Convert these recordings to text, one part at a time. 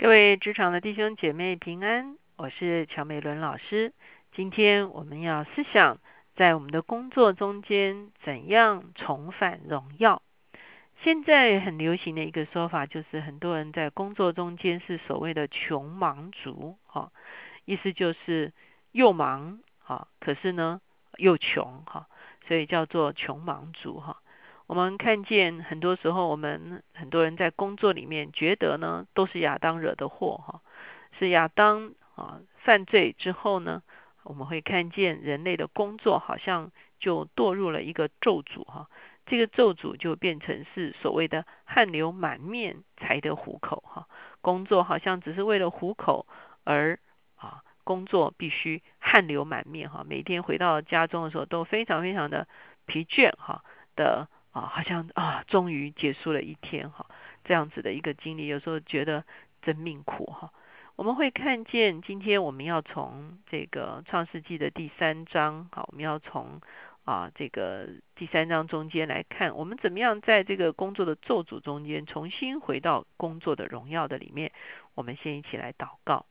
各位职场的弟兄姐妹平安，我是乔美伦老师。今天我们要思想，在我们的工作中间怎样重返荣耀。现在很流行的一个说法，就是很多人在工作中间是所谓的穷忙族，哈，意思就是又忙，哈，可是呢又穷，哈，所以叫做穷忙族，哈。我们看见很多时候，我们很多人在工作里面觉得呢，都是亚当惹的祸哈，是亚当啊犯罪之后呢，我们会看见人类的工作好像就堕入了一个咒诅哈，这个咒诅就变成是所谓的汗流满面才得糊口哈，工作好像只是为了糊口而啊，工作必须汗流满面哈，每天回到家中的时候都非常非常的疲倦哈的。啊，好像啊，终于结束了一天哈，这样子的一个经历，有时候觉得真命苦哈。我们会看见，今天我们要从这个创世纪的第三章，好，我们要从啊这个第三章中间来看，我们怎么样在这个工作的咒诅中间，重新回到工作的荣耀的里面。我们先一起来祷告，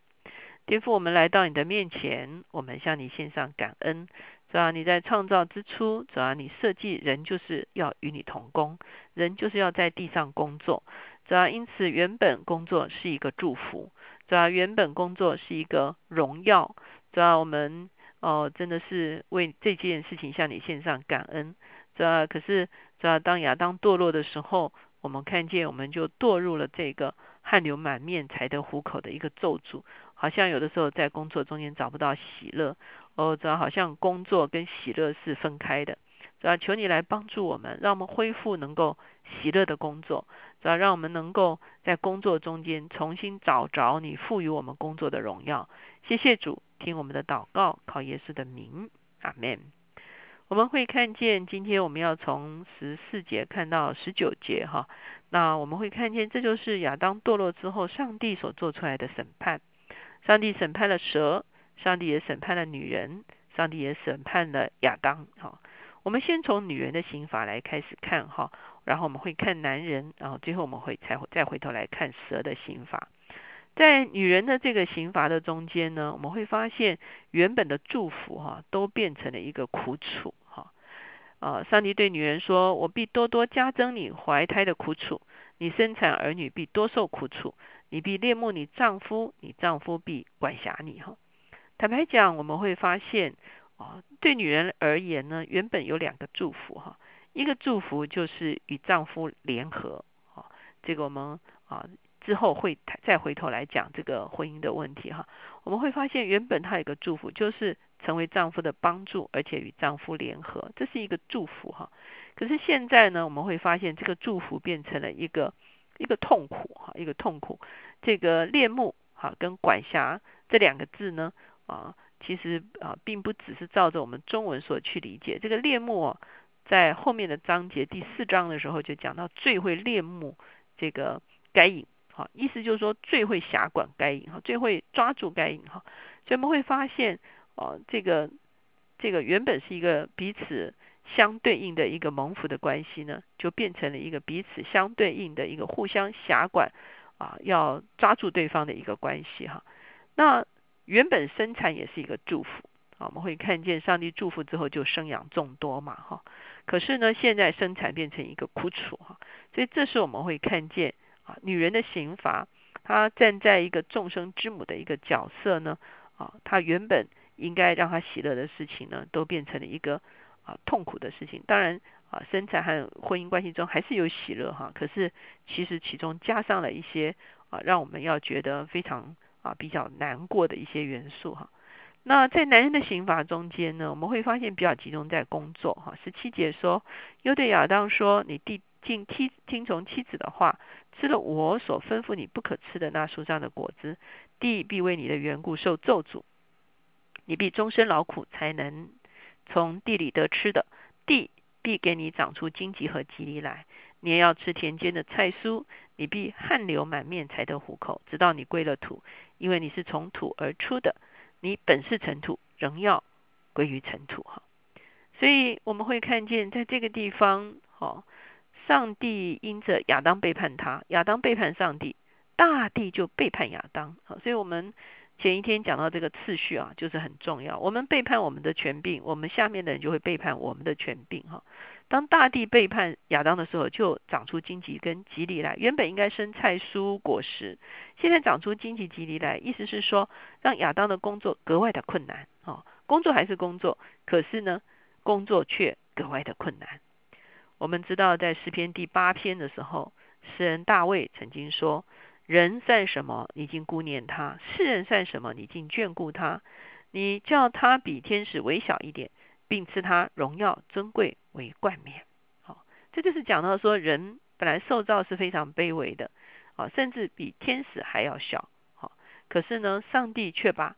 天父，我们来到你的面前，我们向你献上感恩。主要你在创造之初，主要你设计人就是要与你同工，人就是要在地上工作。主要因此原本工作是一个祝福，主要原本工作是一个荣耀。主要我们哦真的是为这件事情向你献上感恩。主要可是主要当亚当堕落的时候，我们看见我们就堕入了这个汗流满面才得糊口的一个咒诅，好像有的时候在工作中间找不到喜乐。哦，主要好像工作跟喜乐是分开的，主要求你来帮助我们，让我们恢复能够喜乐的工作，主要让我们能够在工作中间重新找着你赋予我们工作的荣耀。谢谢主，听我们的祷告，靠耶稣的名，阿门。我们会看见，今天我们要从十四节看到十九节，哈，那我们会看见，这就是亚当堕落之后，上帝所做出来的审判，上帝审判了蛇。上帝也审判了女人，上帝也审判了亚当。哈，我们先从女人的刑罚来开始看哈，然后我们会看男人，然后最后我们会才会再回头来看蛇的刑罚。在女人的这个刑罚的中间呢，我们会发现原本的祝福哈，都变成了一个苦楚哈。啊，上帝对女人说：“我必多多加增你怀胎的苦楚，你生产儿女必多受苦楚，你必恋慕你丈夫，你丈夫必管辖你。”哈。坦白讲，我们会发现，啊，对女人而言呢，原本有两个祝福哈，一个祝福就是与丈夫联合，啊，这个我们啊之后会再回头来讲这个婚姻的问题哈。我们会发现，原本她有一个祝福，就是成为丈夫的帮助，而且与丈夫联合，这是一个祝福哈。可是现在呢，我们会发现这个祝福变成了一个一个痛苦哈，一个痛苦。这个恋慕哈跟管辖这两个字呢。啊，其实啊，并不只是照着我们中文所去理解。这个恋慕，在后面的章节第四章的时候就讲到最会恋慕这个该隐，哈，意思就是说最会辖管该隐，哈，最会抓住该隐，哈。所以我们会发现，哦，这个这个原本是一个彼此相对应的一个蒙福的关系呢，就变成了一个彼此相对应的一个互相辖管啊，要抓住对方的一个关系，哈。那原本生产也是一个祝福啊，我们会看见上帝祝福之后就生养众多嘛哈。可是呢，现在生产变成一个苦楚哈，所以这时我们会看见啊，女人的刑罚，她站在一个众生之母的一个角色呢啊，她原本应该让她喜乐的事情呢，都变成了一个啊痛苦的事情。当然啊，生产和婚姻关系中还是有喜乐哈，可是其实其中加上了一些啊，让我们要觉得非常。啊，比较难过的一些元素哈。那在男人的刑罚中间呢，我们会发现比较集中在工作哈。十七节说，又对亚当说：“你弟尽听听从妻子的话，吃了我所吩咐你不可吃的那树上的果子，地必为你的缘故受咒诅，你必终身劳苦才能从地里得吃的，地必给你长出荆棘和棘藜来。你也要吃田间的菜蔬，你必汗流满面才得糊口，直到你归了土。”因为你是从土而出的，你本是尘土，仍要归于尘土哈。所以我们会看见，在这个地方，哈，上帝因着亚当背叛他，亚当背叛上帝，大地就背叛亚当。好，所以我们前一天讲到这个次序啊，就是很重要。我们背叛我们的权柄，我们下面的人就会背叛我们的权柄。哈，当大地背叛亚当的时候，就长出荆棘跟棘藜来。原本应该生菜蔬果实，现在长出荆棘棘藜来，意思是说让亚当的工作格外的困难。哦，工作还是工作，可是呢，工作却格外的困难。我们知道，在诗篇第八篇的时候，诗人大卫曾经说：“人算什么？你竟顾念他；世人算什么？你竟眷顾他？你叫他比天使微小一点，并赐他荣耀尊贵为冠冕。”好，这就是讲到说，人本来受造是非常卑微的，啊，甚至比天使还要小。好，可是呢，上帝却把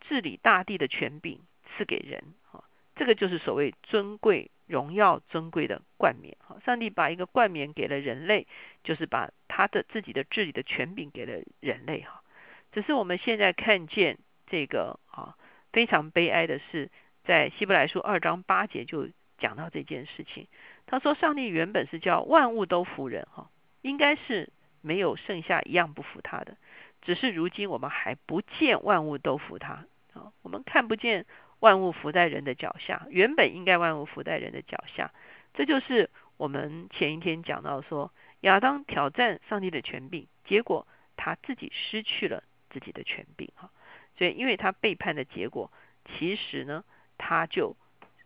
治理大地的权柄赐给人。好，这个就是所谓尊贵。荣耀尊贵的冠冕，哈！上帝把一个冠冕给了人类，就是把他的自己的治理的权柄给了人类，哈！只是我们现在看见这个啊，非常悲哀的是，在希伯来书二章八节就讲到这件事情。他说，上帝原本是叫万物都服人，哈，应该是没有剩下一样不服他的，只是如今我们还不见万物都服他，啊，我们看不见。万物伏在人的脚下，原本应该万物伏在人的脚下，这就是我们前一天讲到说亚当挑战上帝的权柄，结果他自己失去了自己的权柄哈，所以因为他背叛的结果，其实呢他就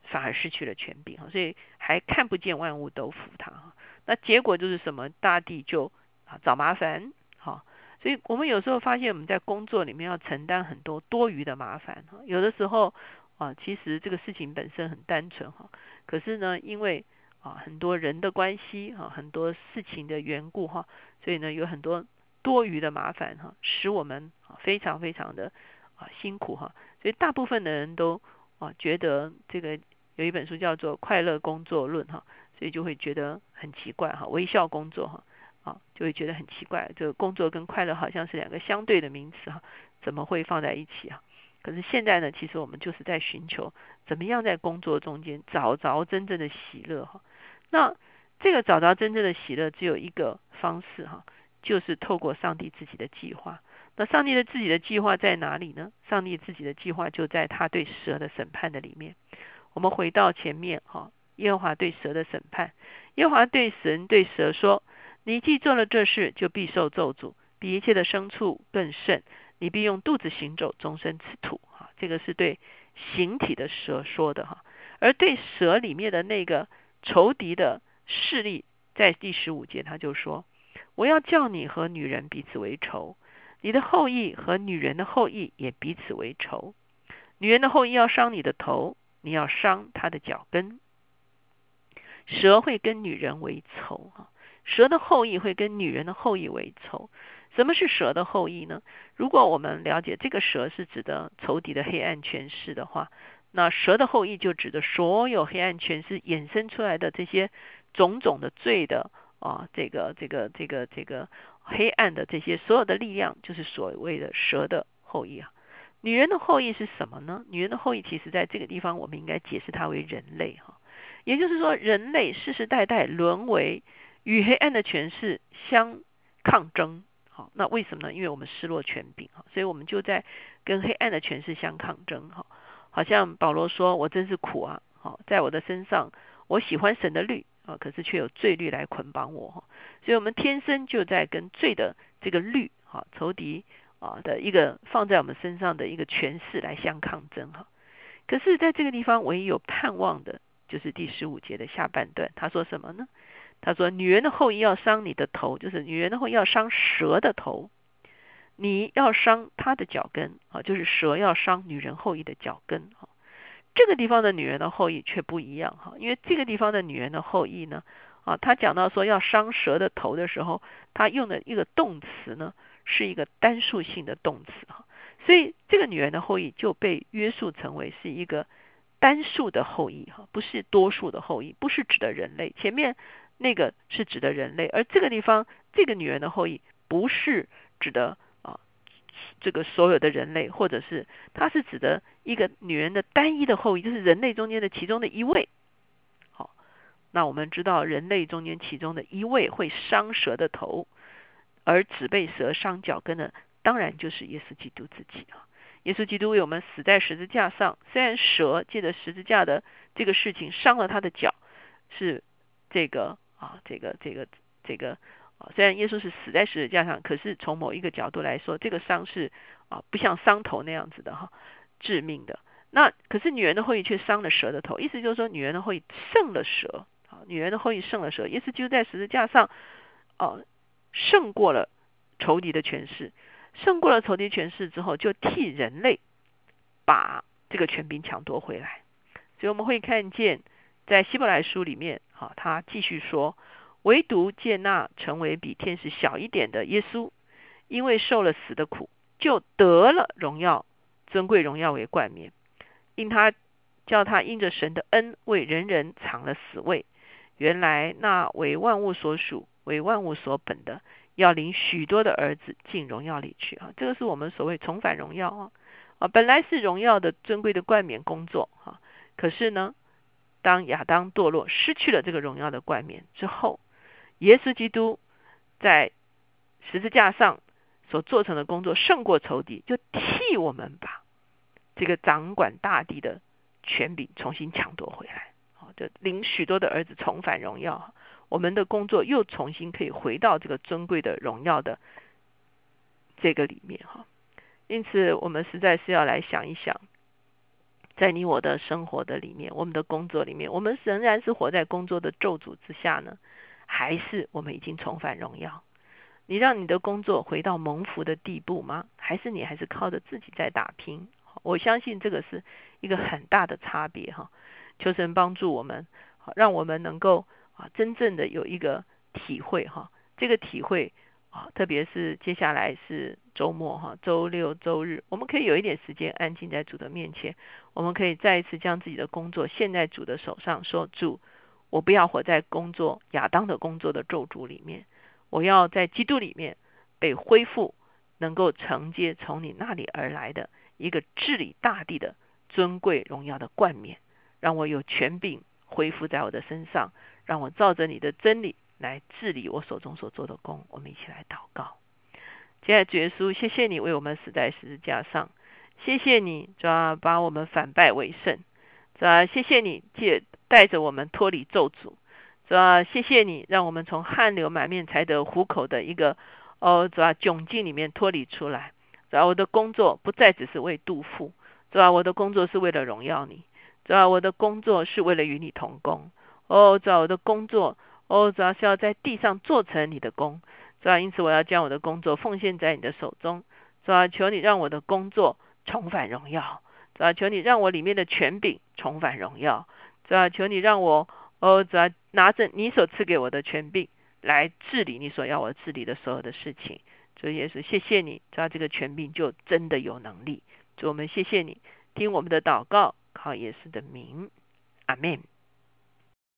反而失去了权柄，所以还看不见万物都服他哈，那结果就是什么？大地就啊找麻烦哈，所以我们有时候发现我们在工作里面要承担很多多余的麻烦哈，有的时候。啊，其实这个事情本身很单纯哈，可是呢，因为啊很多人的关系哈，很多事情的缘故哈，所以呢有很多多余的麻烦哈，使我们非常非常的啊辛苦哈，所以大部分的人都啊觉得这个有一本书叫做《快乐工作论》哈，所以就会觉得很奇怪哈，微笑工作哈啊就会觉得很奇怪，这个工作跟快乐好像是两个相对的名词哈，怎么会放在一起啊？可是现在呢，其实我们就是在寻求怎么样在工作中间找着真正的喜乐哈。那这个找着真正的喜乐，只有一个方式哈，就是透过上帝自己的计划。那上帝的自己的计划在哪里呢？上帝自己的计划就在他对蛇的审判的里面。我们回到前面哈，耶和华对蛇的审判，耶和华对神对蛇说：“你既做了这事，就必受咒诅，比一切的牲畜更甚。”你必用肚子行走，终身吃土。哈，这个是对形体的蛇说的哈。而对蛇里面的那个仇敌的势力，在第十五节他就说：“我要叫你和女人彼此为仇，你的后裔和女人的后裔也彼此为仇。女人的后裔要伤你的头，你要伤她的脚跟。蛇会跟女人为仇啊，蛇的后裔会跟女人的后裔为仇。”什么是蛇的后裔呢？如果我们了解这个蛇是指的仇敌的黑暗权势的话，那蛇的后裔就指的所有黑暗权势衍生出来的这些种种的罪的啊，这个这个这个这个黑暗的这些所有的力量，就是所谓的蛇的后裔啊。女人的后裔是什么呢？女人的后裔其实在这个地方，我们应该解释它为人类哈，也就是说，人类世世代代沦为与黑暗的权势相抗争。好，那为什么呢？因为我们失落权柄哈，所以我们就在跟黑暗的权势相抗争哈。好像保罗说：“我真是苦啊！好，在我的身上，我喜欢神的律啊，可是却有罪律来捆绑我哈。所以，我们天生就在跟罪的这个律哈，仇敌啊的一个放在我们身上的一个权势来相抗争哈。可是，在这个地方，唯一有盼望的，就是第十五节的下半段，他说什么呢？他说：“女人的后裔要伤你的头，就是女人的后裔要伤蛇的头，你要伤她的脚跟啊，就是蛇要伤女人后裔的脚跟啊。这个地方的女人的后裔却不一样哈，因为这个地方的女人的后裔呢，啊，他讲到说要伤蛇的头的时候，他用的一个动词呢，是一个单数性的动词哈，所以这个女人的后裔就被约束成为是一个单数的后裔哈，不是多数的后裔，不是指的人类前面。”那个是指的人类，而这个地方这个女人的后裔不是指的这个所有的人类，或者是它是指的一个女人的单一的后裔，就是人类中间的其中的一位。好，那我们知道人类中间其中的一位会伤蛇的头而只被蛇伤脚跟的，当然就是耶稣基督自己啊。耶稣基督为我们死在十字架上，虽然蛇借着十字架的这个事情伤了他的脚，是这个啊，这个这个这个，虽然耶稣是死在十字架上，可是从某一个角度来说，这个伤是啊，不像伤头那样子的哈，致命的。那可是女人的后裔却伤了蛇的头，意思就是说，女人的后裔胜了蛇啊，女人的后裔胜了蛇。耶稣就在十字架上哦，胜过了仇敌的权势。胜过了仇敌权势之后，就替人类把这个权柄抢夺回来。所以我们会看见，在希伯来书里面，啊，他继续说：唯独接纳成为比天使小一点的耶稣，因为受了死的苦，就得了荣耀、尊贵荣耀为冠冕。因他叫他因着神的恩，为人人藏了死位。原来那为万物所属、为万物所本的。要领许多的儿子进荣耀里去啊！这个是我们所谓重返荣耀啊！啊，本来是荣耀的尊贵的冠冕工作哈，可是呢，当亚当堕落失去了这个荣耀的冠冕之后，耶稣基督在十字架上所做成的工作胜过仇敌，就替我们把这个掌管大地的权柄重新抢夺回来，好，就领许多的儿子重返荣耀。我们的工作又重新可以回到这个尊贵的荣耀的这个里面哈，因此我们实在是要来想一想，在你我的生活的里面，我们的工作里面，我们仍然是活在工作的咒诅之下呢，还是我们已经重返荣耀？你让你的工作回到蒙福的地步吗？还是你还是靠着自己在打拼？我相信这个是一个很大的差别哈。求神帮助我们，让我们能够。啊，真正的有一个体会哈，这个体会啊，特别是接下来是周末哈，周六周日，我们可以有一点时间安静在主的面前，我们可以再一次将自己的工作献在主的手上，说主，我不要活在工作亚当的工作的咒诅里面，我要在基督里面被恢复，能够承接从你那里而来的一个治理大地的尊贵荣耀的冠冕，让我有权柄恢复在我的身上。让我照着你的真理来治理我手中所做的工。我们一起来祷告。接下来，主耶稣，谢谢你为我们死在十字架上，谢谢你，主啊，把我们反败为胜，主啊，谢谢你借带着我们脱离咒诅，是吧，谢谢你让我们从汗流满面才得糊口的一个哦，主啊窘境里面脱离出来。主啊，我的工作不再只是为杜甫，是吧，我的工作是为了荣耀你，是吧，我的工作是为了与你同工。哦，主啊，我的工作，哦，主要是要在地上做成你的工，是吧，因此我要将我的工作奉献在你的手中，是吧，求你让我的工作重返荣耀，是吧，求你让我里面的权柄重返荣耀，主啊，求你让我，哦，主啊，拿着你所赐给我的权柄来治理你所要我治理的所有的事情，主耶稣，谢谢你，主啊，这个权柄就真的有能力，主我们谢谢你，听我们的祷告，靠耶稣的名，阿门。